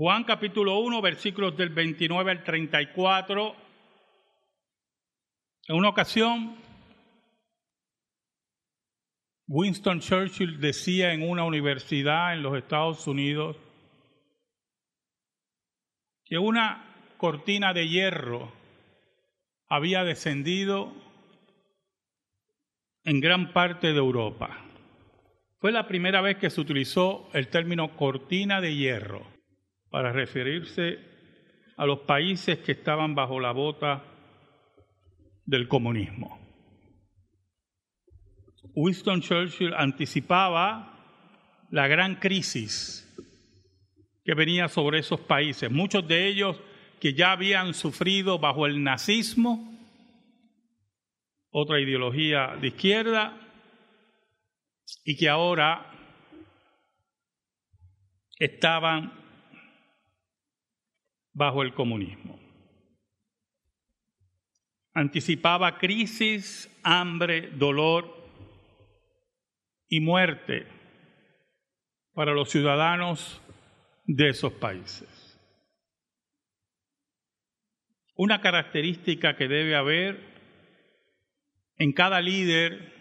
Juan capítulo 1, versículos del 29 al 34. En una ocasión, Winston Churchill decía en una universidad en los Estados Unidos que una cortina de hierro había descendido en gran parte de Europa. Fue la primera vez que se utilizó el término cortina de hierro para referirse a los países que estaban bajo la bota del comunismo. Winston Churchill anticipaba la gran crisis que venía sobre esos países, muchos de ellos que ya habían sufrido bajo el nazismo, otra ideología de izquierda, y que ahora estaban bajo el comunismo. Anticipaba crisis, hambre, dolor y muerte para los ciudadanos de esos países. Una característica que debe haber en cada líder,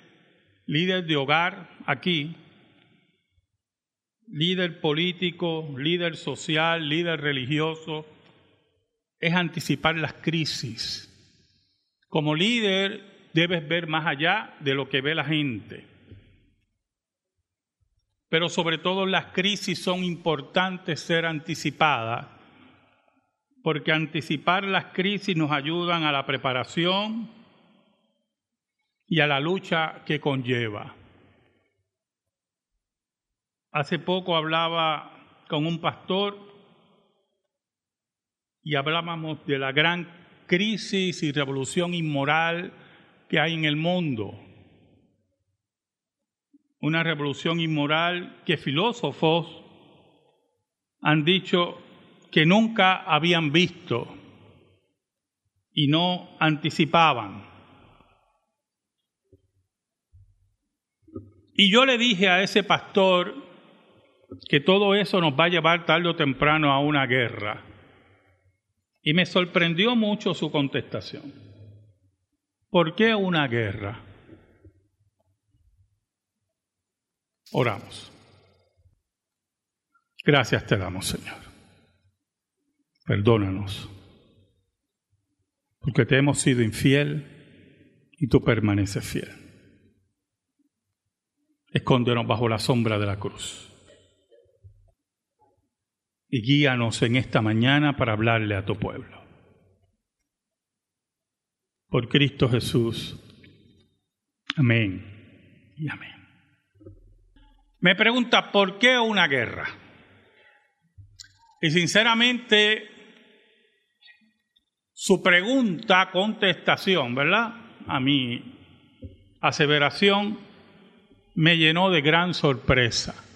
líder de hogar aquí, líder político, líder social, líder religioso, es anticipar las crisis. Como líder debes ver más allá de lo que ve la gente. Pero sobre todo las crisis son importantes ser anticipadas, porque anticipar las crisis nos ayudan a la preparación y a la lucha que conlleva. Hace poco hablaba con un pastor y hablábamos de la gran crisis y revolución inmoral que hay en el mundo. Una revolución inmoral que filósofos han dicho que nunca habían visto y no anticipaban. Y yo le dije a ese pastor que todo eso nos va a llevar tarde o temprano a una guerra. Y me sorprendió mucho su contestación. ¿Por qué una guerra? Oramos. Gracias te damos, Señor. Perdónanos, porque te hemos sido infiel y tú permaneces fiel. Escóndenos bajo la sombra de la cruz y guíanos en esta mañana para hablarle a tu pueblo. Por Cristo Jesús. Amén y amén. Me pregunta, ¿por qué una guerra? Y sinceramente, su pregunta, contestación, ¿verdad? A mi aseveración me llenó de gran sorpresa.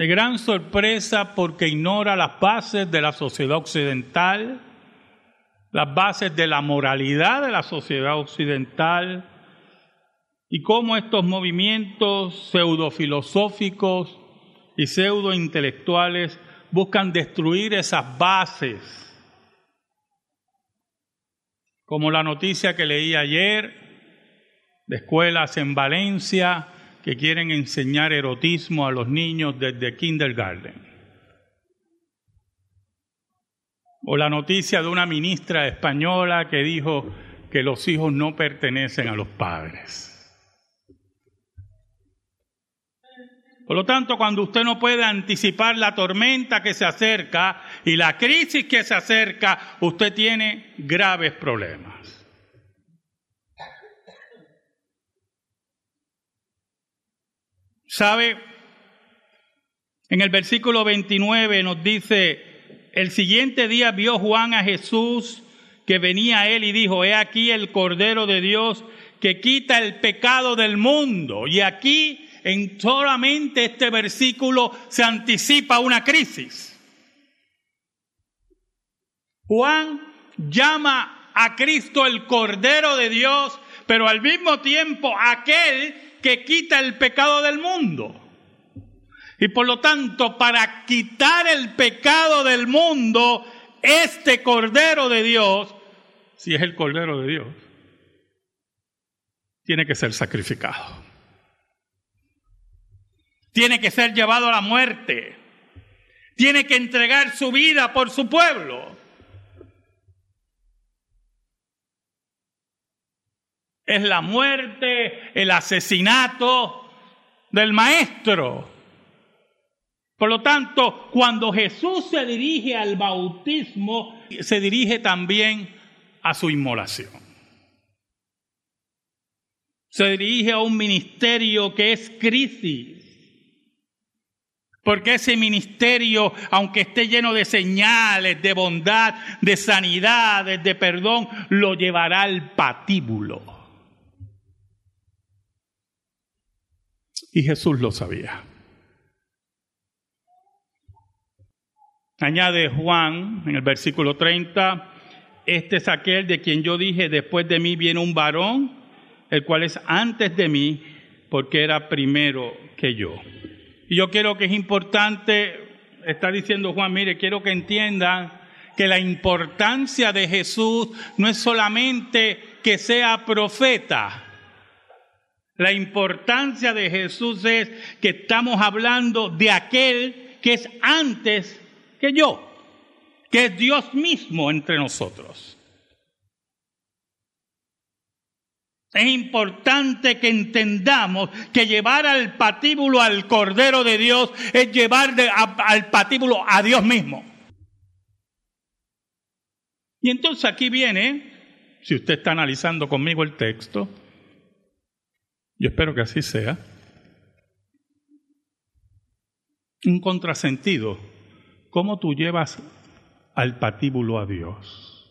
De gran sorpresa porque ignora las bases de la sociedad occidental, las bases de la moralidad de la sociedad occidental y cómo estos movimientos pseudofilosóficos y pseudointelectuales buscan destruir esas bases. Como la noticia que leí ayer de escuelas en Valencia que quieren enseñar erotismo a los niños desde kindergarten. O la noticia de una ministra española que dijo que los hijos no pertenecen a los padres. Por lo tanto, cuando usted no puede anticipar la tormenta que se acerca y la crisis que se acerca, usted tiene graves problemas. ¿Sabe? En el versículo 29 nos dice, el siguiente día vio Juan a Jesús que venía a él y dijo, he aquí el Cordero de Dios que quita el pecado del mundo. Y aquí en solamente este versículo se anticipa una crisis. Juan llama a Cristo el Cordero de Dios, pero al mismo tiempo aquel que quita el pecado del mundo. Y por lo tanto, para quitar el pecado del mundo, este Cordero de Dios, si es el Cordero de Dios, tiene que ser sacrificado. Tiene que ser llevado a la muerte. Tiene que entregar su vida por su pueblo. Es la muerte, el asesinato del maestro. Por lo tanto, cuando Jesús se dirige al bautismo, se dirige también a su inmolación. Se dirige a un ministerio que es crisis. Porque ese ministerio, aunque esté lleno de señales, de bondad, de sanidades, de perdón, lo llevará al patíbulo. Y Jesús lo sabía. Añade Juan en el versículo 30, este es aquel de quien yo dije, después de mí viene un varón, el cual es antes de mí, porque era primero que yo. Y yo quiero que es importante, está diciendo Juan, mire, quiero que entiendan que la importancia de Jesús no es solamente que sea profeta. La importancia de Jesús es que estamos hablando de aquel que es antes que yo, que es Dios mismo entre nosotros. Es importante que entendamos que llevar al patíbulo al Cordero de Dios es llevar al patíbulo a Dios mismo. Y entonces aquí viene, si usted está analizando conmigo el texto, yo espero que así sea, un contrasentido ¿Cómo tú llevas al patíbulo a Dios?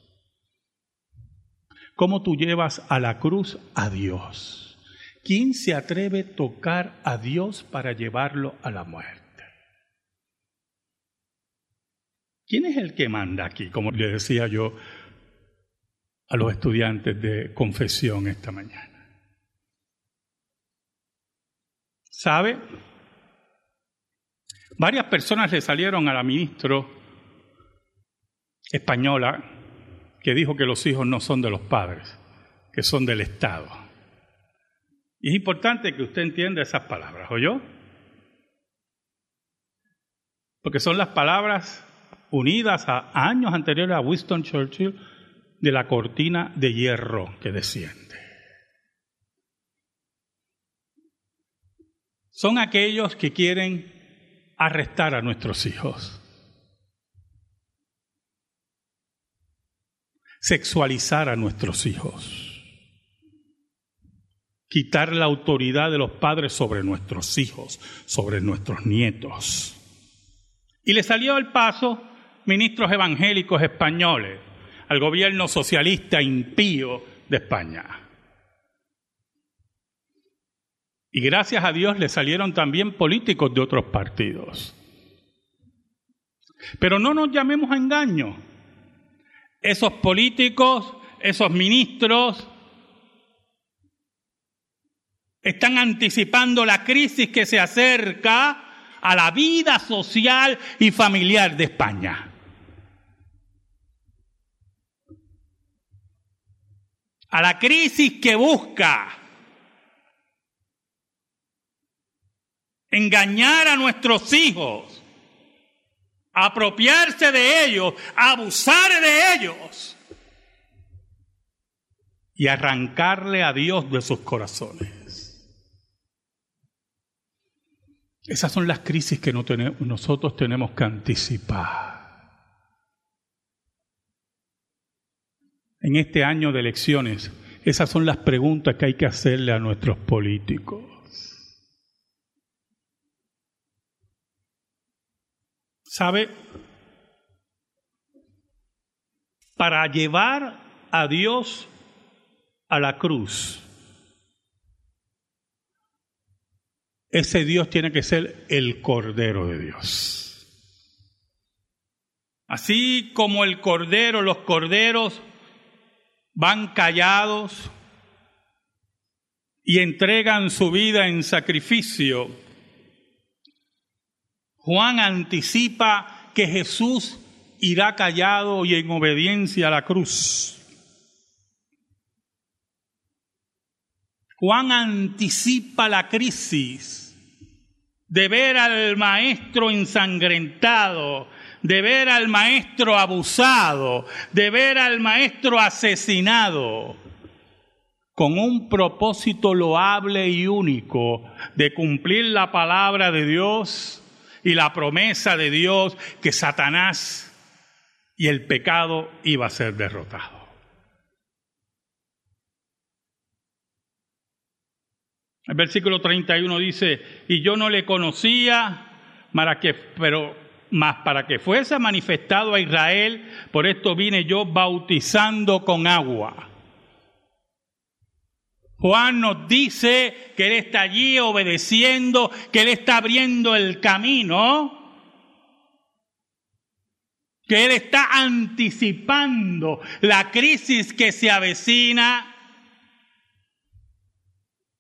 ¿Cómo tú llevas a la cruz a Dios? ¿Quién se atreve a tocar a Dios para llevarlo a la muerte? ¿Quién es el que manda aquí? Como le decía yo a los estudiantes de confesión esta mañana. ¿Sabe? Varias personas le salieron a la ministra española que dijo que los hijos no son de los padres, que son del Estado. Y es importante que usted entienda esas palabras, ¿oyó? Porque son las palabras unidas a años anteriores a Winston Churchill de la cortina de hierro que desciende. Son aquellos que quieren arrestar a nuestros hijos. Sexualizar a nuestros hijos. Quitar la autoridad de los padres sobre nuestros hijos, sobre nuestros nietos. Y le salió al paso ministros evangélicos españoles al gobierno socialista impío de España. Y gracias a Dios le salieron también políticos de otros partidos. Pero no nos llamemos a engaño. Esos políticos, esos ministros, están anticipando la crisis que se acerca a la vida social y familiar de España. A la crisis que busca engañar a nuestros hijos, apropiarse de ellos, abusar de ellos y arrancarle a Dios de sus corazones. Esas son las crisis que nosotros tenemos que anticipar. En este año de elecciones, esas son las preguntas que hay que hacerle a nuestros políticos. ¿Sabe? Para llevar a Dios a la cruz, ese Dios tiene que ser el Cordero de Dios. Así como el Cordero, los Corderos van callados y entregan su vida en sacrificio Juan anticipa que Jesús irá callado y en obediencia a la cruz. Juan anticipa la crisis de ver al maestro ensangrentado, de ver al maestro abusado, de ver al maestro asesinado, con un propósito loable y único de cumplir la palabra de Dios y la promesa de Dios que Satanás y el pecado iba a ser derrotado. El versículo 31 dice, y yo no le conocía, para que, pero más para que fuese manifestado a Israel, por esto vine yo bautizando con agua. Juan nos dice que Él está allí obedeciendo, que Él está abriendo el camino, que Él está anticipando la crisis que se avecina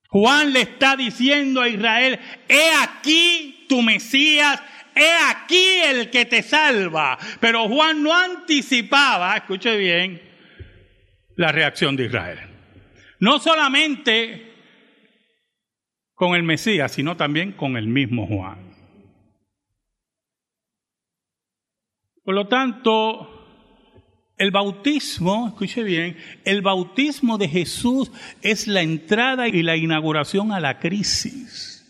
Juan le está diciendo a Israel, he aquí tu Mesías, he aquí el que te salva. Pero Juan no anticipaba, escuche bien, la reacción de Israel. No solamente con el Mesías, sino también con el mismo Juan. Por lo tanto, el bautismo, escuche bien, el bautismo de Jesús es la entrada y la inauguración a la crisis,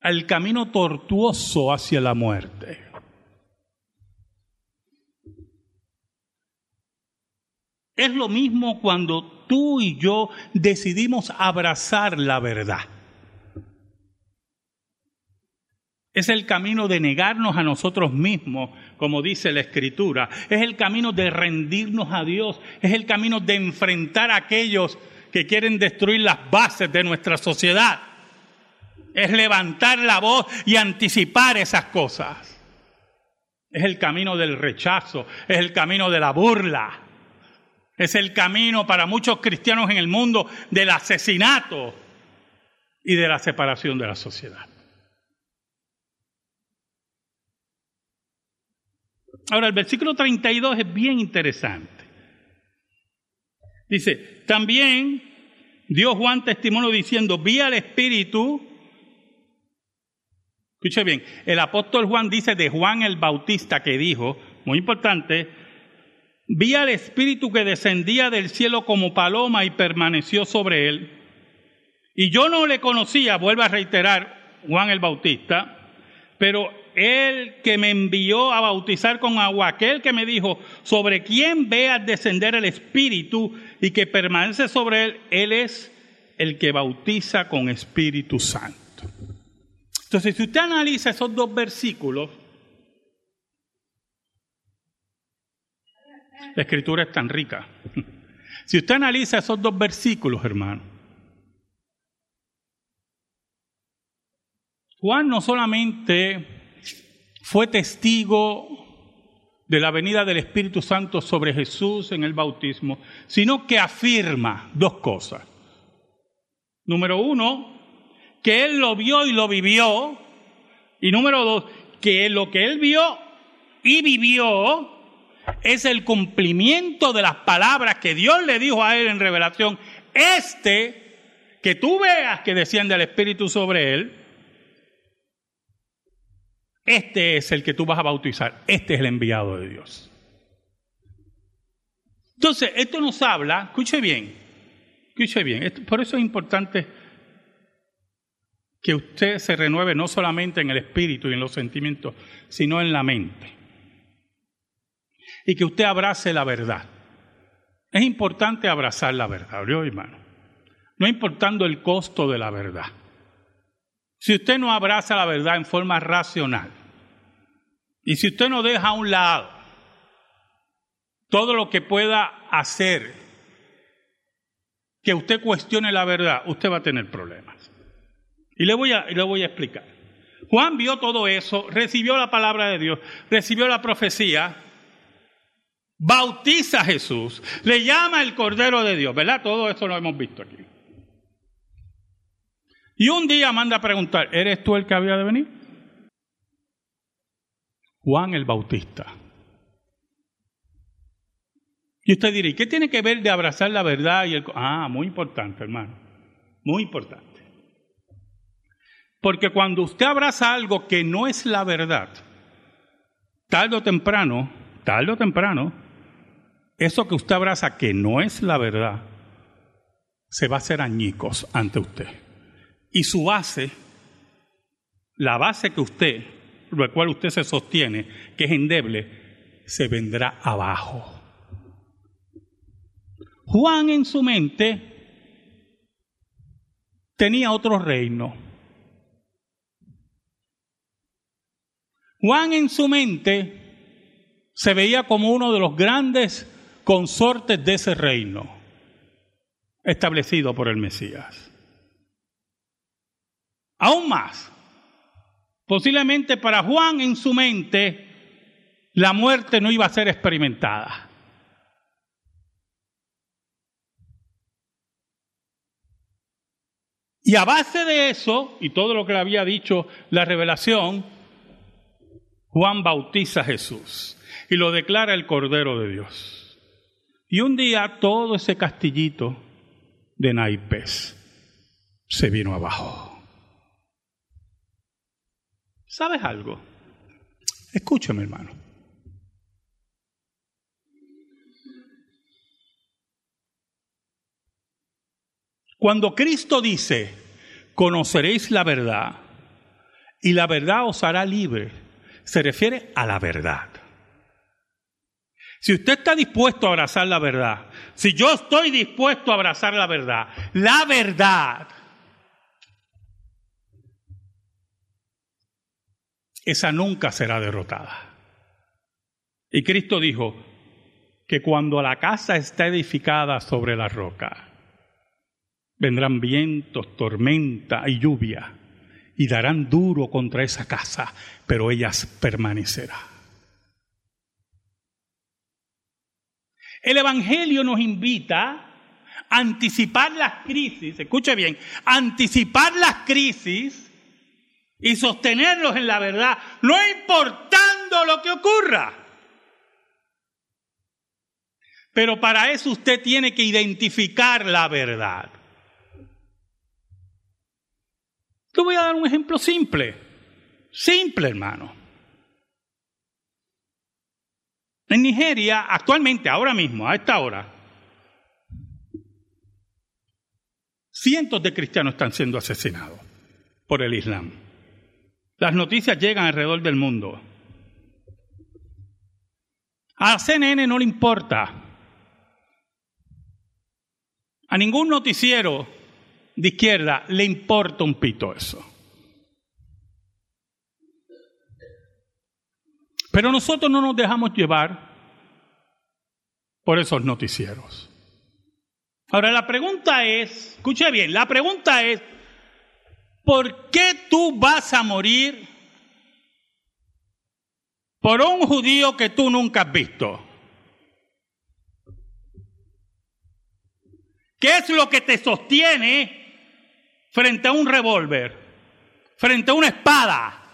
al camino tortuoso hacia la muerte. Es lo mismo cuando tú y yo decidimos abrazar la verdad. Es el camino de negarnos a nosotros mismos, como dice la Escritura. Es el camino de rendirnos a Dios. Es el camino de enfrentar a aquellos que quieren destruir las bases de nuestra sociedad. Es levantar la voz y anticipar esas cosas. Es el camino del rechazo. Es el camino de la burla. Es el camino para muchos cristianos en el mundo del asesinato y de la separación de la sociedad. Ahora, el versículo 32 es bien interesante. Dice, también dio Juan testimonio diciendo, vi al Espíritu. Escuche bien, el apóstol Juan dice de Juan el Bautista que dijo, muy importante, vi al Espíritu que descendía del cielo como paloma y permaneció sobre él. Y yo no le conocía, vuelvo a reiterar, Juan el Bautista, pero el que me envió a bautizar con agua, aquel que me dijo, sobre quién veas descender el Espíritu y que permanece sobre él, él es el que bautiza con Espíritu Santo. Entonces, si usted analiza esos dos versículos, la escritura es tan rica. Si usted analiza esos dos versículos, hermano, Juan no solamente fue testigo de la venida del Espíritu Santo sobre Jesús en el bautismo, sino que afirma dos cosas. Número uno, que él lo vio y lo vivió. Y número dos, que lo que él vio y vivió es el cumplimiento de las palabras que Dios le dijo a él en revelación. Este, que tú veas que desciende el Espíritu sobre él, este es el que tú vas a bautizar, este es el enviado de Dios. Entonces, esto nos habla, escuche bien, escuche bien, por eso es importante que usted se renueve no solamente en el espíritu y en los sentimientos, sino en la mente. Y que usted abrace la verdad. Es importante abrazar la verdad, ¿oyó, hermano? No importando el costo de la verdad. Si usted no abraza la verdad en forma racional, y si usted no deja a un lado todo lo que pueda hacer que usted cuestione la verdad, usted va a tener problemas. Y le voy a, le voy a explicar. Juan vio todo eso, recibió la palabra de Dios, recibió la profecía, bautiza a Jesús, le llama el Cordero de Dios, ¿verdad? Todo eso lo hemos visto aquí. Y un día manda a preguntar, ¿eres tú el que había de venir? Juan el Bautista. Y usted dirá, ¿y qué tiene que ver de abrazar la verdad y el... Ah, muy importante, hermano. Muy importante. Porque cuando usted abraza algo que no es la verdad, tarde o temprano, tarde o temprano, eso que usted abraza que no es la verdad, se va a hacer añicos ante usted. Y su base, la base que usted, lo cual usted se sostiene, que es endeble, se vendrá abajo. Juan en su mente tenía otro reino. Juan en su mente se veía como uno de los grandes consortes de ese reino establecido por el Mesías. Aún más, posiblemente para Juan en su mente la muerte no iba a ser experimentada. Y a base de eso, y todo lo que le había dicho la revelación, Juan bautiza a Jesús y lo declara el Cordero de Dios. Y un día todo ese castillito de naipes se vino abajo. ¿Sabes algo? Escúchame, hermano. Cuando Cristo dice, conoceréis la verdad y la verdad os hará libre, se refiere a la verdad. Si usted está dispuesto a abrazar la verdad, si yo estoy dispuesto a abrazar la verdad, la verdad, esa nunca será derrotada. Y Cristo dijo que cuando la casa está edificada sobre la roca, Vendrán vientos, tormenta y lluvia y darán duro contra esa casa, pero ella permanecerá. El Evangelio nos invita a anticipar las crisis, escuche bien, anticipar las crisis y sostenerlos en la verdad, no importando lo que ocurra. Pero para eso usted tiene que identificar la verdad. Te voy a dar un ejemplo simple. Simple, hermano. En Nigeria, actualmente, ahora mismo, a esta hora, cientos de cristianos están siendo asesinados por el Islam. Las noticias llegan alrededor del mundo. A CNN no le importa. A ningún noticiero de izquierda le importa un pito eso. Pero nosotros no nos dejamos llevar por esos noticieros. Ahora la pregunta es, escuche bien, la pregunta es, ¿por qué tú vas a morir por un judío que tú nunca has visto? ¿Qué es lo que te sostiene frente a un revólver, frente a una espada,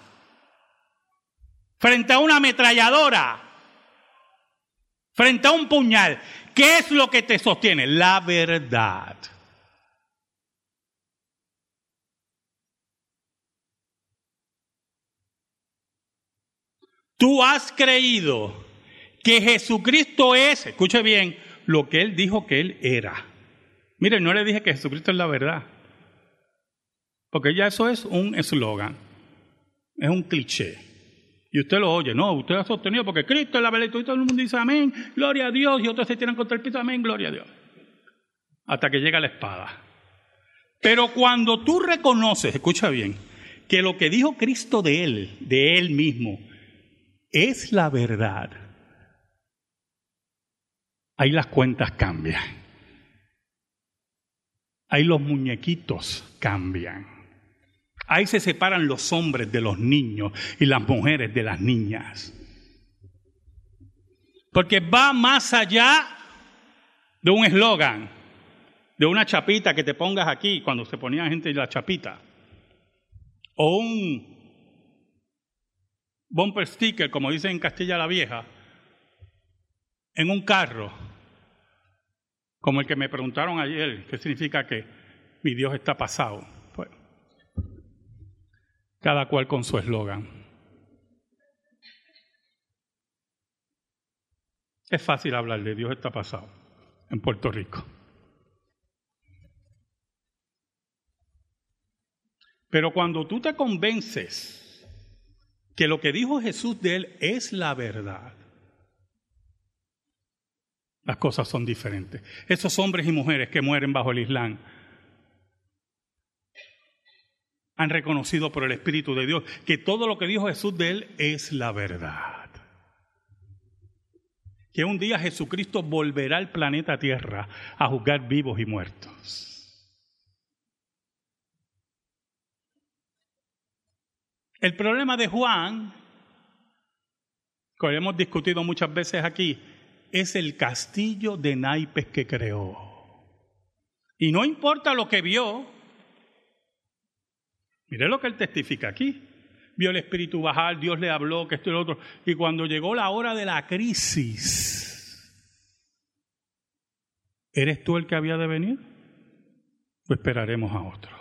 frente a una ametralladora, frente a un puñal. ¿Qué es lo que te sostiene? La verdad. Tú has creído que Jesucristo es, escuche bien, lo que Él dijo que Él era. Mire, no le dije que Jesucristo es la verdad. Porque ya eso es un eslogan, es un cliché. Y usted lo oye, no, usted ha sostenido porque Cristo es la verdad y todo el mundo dice amén, gloria a Dios, y otros se tiran contra el piso, amén, gloria a Dios. Hasta que llega la espada. Pero cuando tú reconoces, escucha bien, que lo que dijo Cristo de él, de él mismo, es la verdad, ahí las cuentas cambian. Ahí los muñequitos cambian. Ahí se separan los hombres de los niños y las mujeres de las niñas. Porque va más allá de un eslogan, de una chapita que te pongas aquí cuando se ponía gente en la chapita. O un bumper sticker, como dicen en Castilla la Vieja, en un carro, como el que me preguntaron ayer, ¿qué significa que mi Dios está pasado? Cada cual con su eslogan. Es fácil hablar de Dios está pasado en Puerto Rico. Pero cuando tú te convences que lo que dijo Jesús de él es la verdad, las cosas son diferentes. Esos hombres y mujeres que mueren bajo el Islam han reconocido por el Espíritu de Dios que todo lo que dijo Jesús de él es la verdad. Que un día Jesucristo volverá al planeta Tierra a juzgar vivos y muertos. El problema de Juan, que hemos discutido muchas veces aquí, es el castillo de naipes que creó. Y no importa lo que vio, mire lo que él testifica aquí. Vio el Espíritu bajar, Dios le habló, que esto y lo otro. Y cuando llegó la hora de la crisis, ¿eres tú el que había de venir? O esperaremos a otro.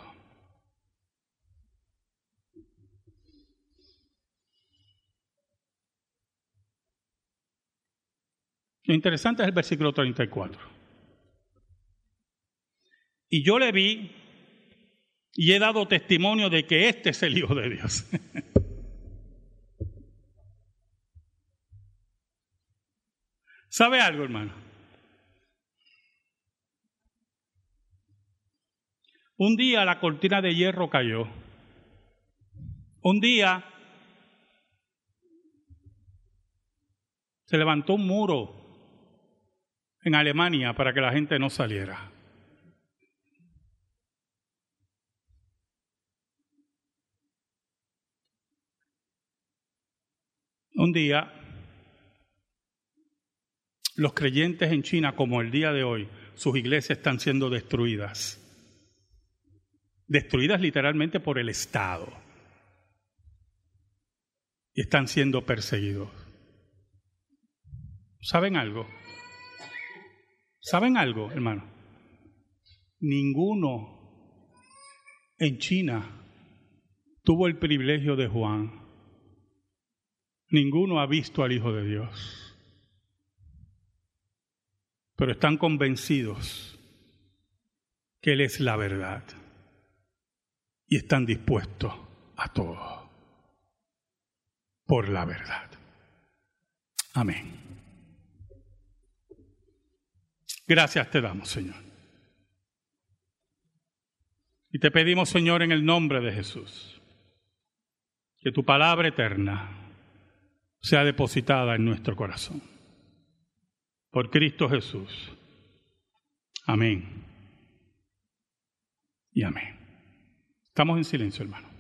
Lo interesante es el versículo 34. Y yo le vi y he dado testimonio de que este es el Hijo de Dios. ¿Sabe algo, hermano? Un día la cortina de hierro cayó. Un día se levantó un muro en Alemania para que la gente no saliera. Un día, los creyentes en China, como el día de hoy, sus iglesias están siendo destruidas. Destruidas literalmente por el Estado. Y están siendo perseguidos. ¿Saben algo? ¿Saben algo, hermano? Ninguno en China tuvo el privilegio de Juan. Ninguno ha visto al Hijo de Dios. Pero están convencidos que Él es la verdad. Y están dispuestos a todo por la verdad. Amén. Gracias te damos, Señor. Y te pedimos, Señor, en el nombre de Jesús, que tu palabra eterna sea depositada en nuestro corazón. Por Cristo Jesús. Amén. Y amén. Estamos en silencio, hermano.